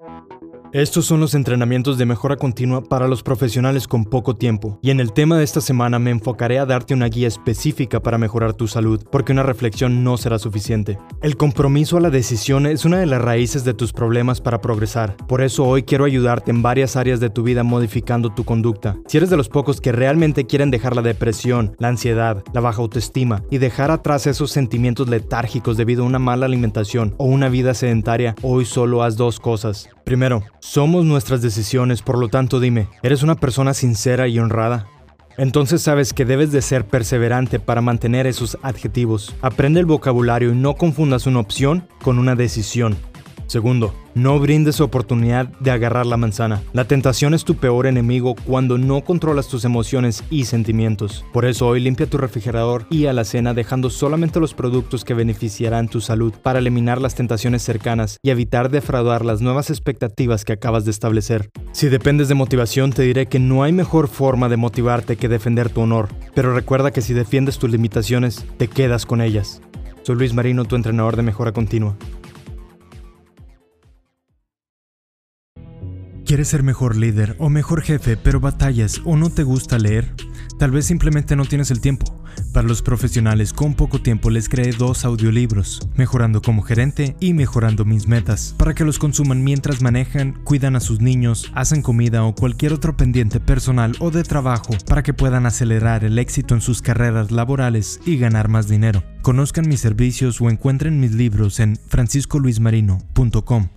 Thank you. Estos son los entrenamientos de mejora continua para los profesionales con poco tiempo, y en el tema de esta semana me enfocaré a darte una guía específica para mejorar tu salud, porque una reflexión no será suficiente. El compromiso a la decisión es una de las raíces de tus problemas para progresar, por eso hoy quiero ayudarte en varias áreas de tu vida modificando tu conducta. Si eres de los pocos que realmente quieren dejar la depresión, la ansiedad, la baja autoestima y dejar atrás esos sentimientos letárgicos debido a una mala alimentación o una vida sedentaria, hoy solo haz dos cosas. Primero, somos nuestras decisiones, por lo tanto dime, ¿eres una persona sincera y honrada? Entonces sabes que debes de ser perseverante para mantener esos adjetivos. Aprende el vocabulario y no confundas una opción con una decisión. Segundo, no brindes oportunidad de agarrar la manzana. La tentación es tu peor enemigo cuando no controlas tus emociones y sentimientos. Por eso hoy limpia tu refrigerador y a la cena dejando solamente los productos que beneficiarán tu salud para eliminar las tentaciones cercanas y evitar defraudar las nuevas expectativas que acabas de establecer. Si dependes de motivación te diré que no hay mejor forma de motivarte que defender tu honor, pero recuerda que si defiendes tus limitaciones, te quedas con ellas. Soy Luis Marino, tu entrenador de mejora continua. ¿Quieres ser mejor líder o mejor jefe, pero batallas o no te gusta leer? Tal vez simplemente no tienes el tiempo. Para los profesionales con poco tiempo les creé dos audiolibros, Mejorando como gerente y Mejorando mis metas, para que los consuman mientras manejan, cuidan a sus niños, hacen comida o cualquier otro pendiente personal o de trabajo, para que puedan acelerar el éxito en sus carreras laborales y ganar más dinero. Conozcan mis servicios o encuentren mis libros en franciscoluismarino.com.